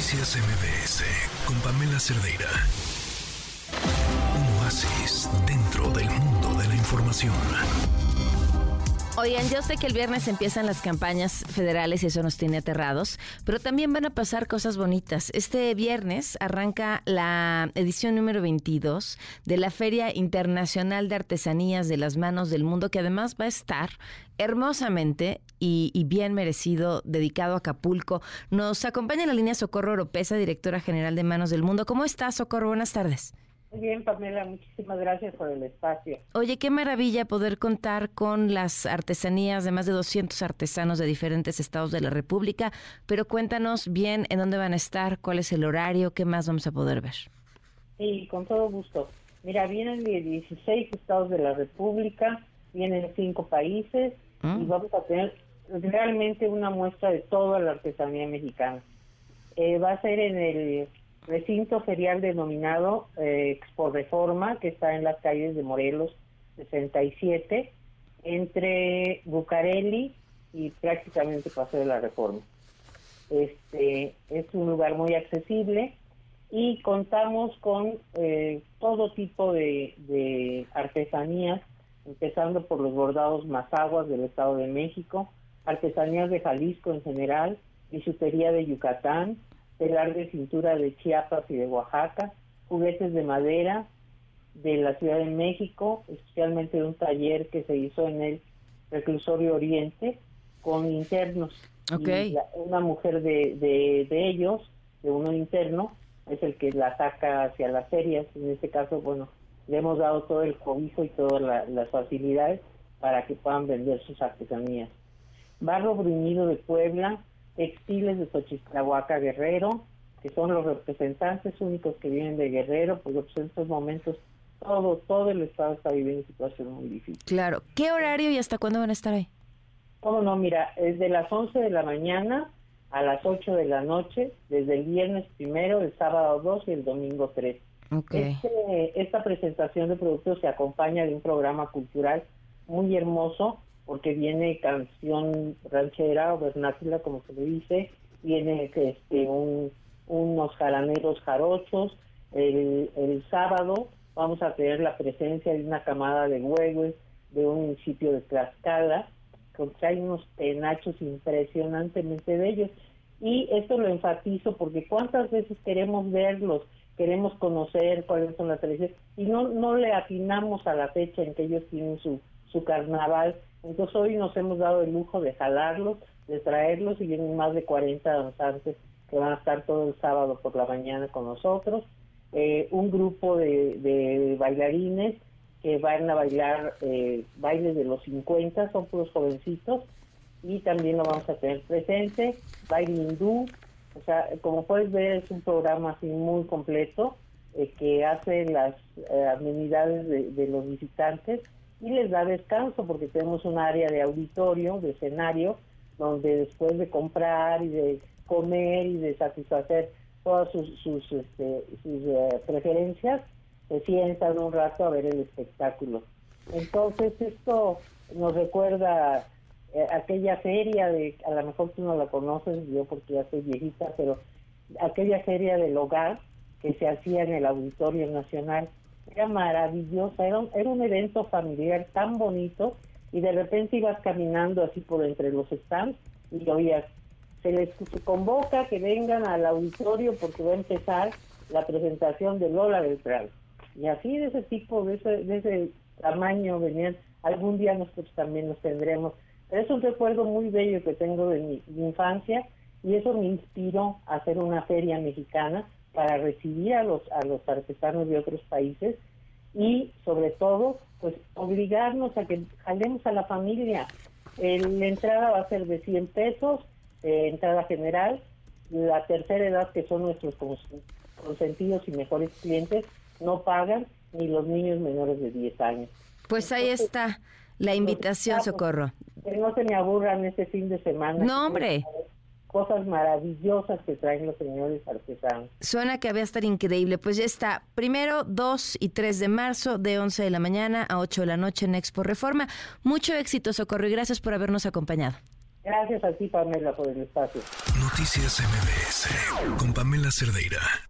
Noticias MBS con Pamela Cerdeira. Un oasis dentro del mundo de la información. Oigan, yo sé que el viernes empiezan las campañas federales y eso nos tiene aterrados, pero también van a pasar cosas bonitas. Este viernes arranca la edición número 22 de la Feria Internacional de Artesanías de las Manos del Mundo, que además va a estar hermosamente y, bien merecido dedicado a Acapulco. Nos acompaña en la línea Socorro Oropesa, directora general de Manos del Mundo. ¿Cómo estás, Socorro? Buenas tardes. Muy bien, Pamela, muchísimas gracias por el espacio. Oye, qué maravilla poder contar con las artesanías de más de 200 artesanos de diferentes estados de la República, pero cuéntanos bien en dónde van a estar, cuál es el horario, qué más vamos a poder ver. Sí, con todo gusto. Mira, vienen de 16 estados de la República, vienen cinco países y mm. vamos a tener realmente una muestra de toda la artesanía mexicana. Eh, va a ser en el recinto ferial denominado eh, Expo Reforma, que está en las calles de Morelos 67, entre Bucareli y prácticamente Paseo de la Reforma. Este es un lugar muy accesible y contamos con eh, todo tipo de, de, artesanías, empezando por los bordados mazaguas del Estado de México, artesanías de Jalisco en general, bisutería de Yucatán, telar de cintura de Chiapas y de Oaxaca, juguetes de madera de la Ciudad de México, especialmente de un taller que se hizo en el reclusorio Oriente con internos. Okay. una mujer de, de, ellos, de uno interno, es el que la saca hacia las ferias. En este caso, bueno, le hemos dado todo el cobijo y todas las facilidades para que puedan vender sus artesanías. Barro bruñido de Puebla, textiles de Xochitlahuaca Guerrero, que son los representantes únicos que vienen de Guerrero, pues en estos momentos todo, todo el estado está viviendo una situación muy difícil. Claro. ¿Qué horario y hasta cuándo van a estar ahí? Cómo no, mira, es de las 11 de la mañana a las 8 de la noche, desde el viernes primero, el sábado 2 y el domingo 3. Okay. Este, esta presentación de productos se acompaña de un programa cultural muy hermoso porque viene canción ranchera o vernácula, como se le dice, viene este, unos jaraneros jarochos. El, sábado vamos a tener la presencia de una camada de huevos de un municipio de Tlaxcala, que hay unos penachos impresionantemente bellos. Y esto lo enfatizo porque cuántas veces queremos verlos, queremos conocer cuáles son las tradiciones, y no, no le atinamos a la fecha en que ellos tienen su, su carnaval entonces hoy nos hemos dado el lujo de jalarlos, de traerlos y vienen más de 40 danzantes que van a estar todo el sábado por la mañana con nosotros. Eh, un grupo de, bailarines que van a bailar eh, bailes de los 50, son puros jovencitos y también lo vamos a tener presente. Baile hindú, o sea, como puedes ver es un programa así muy completo eh, que hace las amenidades de los visitantes y les da descanso porque tenemos un área de auditorio, de escenario, donde después de comprar y de comer y de satisfacer todas sus, sus, este, sus eh, preferencias, se sientan un rato a ver el espectáculo. Entonces esto nos recuerda eh, aquella feria de, a lo mejor tú no la conoces, yo porque ya soy viejita, pero aquella feria del hogar que se hacía en el Auditorio Nacional era maravillosa, era un, era un evento familiar tan bonito y de repente ibas caminando así por entre los stands y oías, se les convoca que vengan al auditorio porque va a empezar la presentación de Lola Beltrán. Y así de ese tipo, de ese, de ese tamaño venían, algún día nosotros también nos tendremos. Es un recuerdo muy bello que tengo de mi infancia y eso me inspiró a hacer una feria mexicana para recibir a los, a los artesanos de otros países y sobre todo pues obligarnos a que jalemos a la familia. la entrada va a ser de 100 pesos, eh, entrada general, la tercera edad que son nuestros consentidos y mejores clientes no pagan ni los niños menores de 10 años. Pues ahí está la invitación, Socorro. Que no se me aburran este fin de semana. No, hombre cosas maravillosas que traen los señores artesanos. Suena que va a estar increíble. Pues ya está. Primero, 2 y 3 de marzo, de 11 de la mañana a 8 de la noche en Expo Reforma. Mucho éxito, Socorro, y gracias por habernos acompañado. Gracias a ti, Pamela, por el espacio. Noticias MBS con Pamela Cerdeira.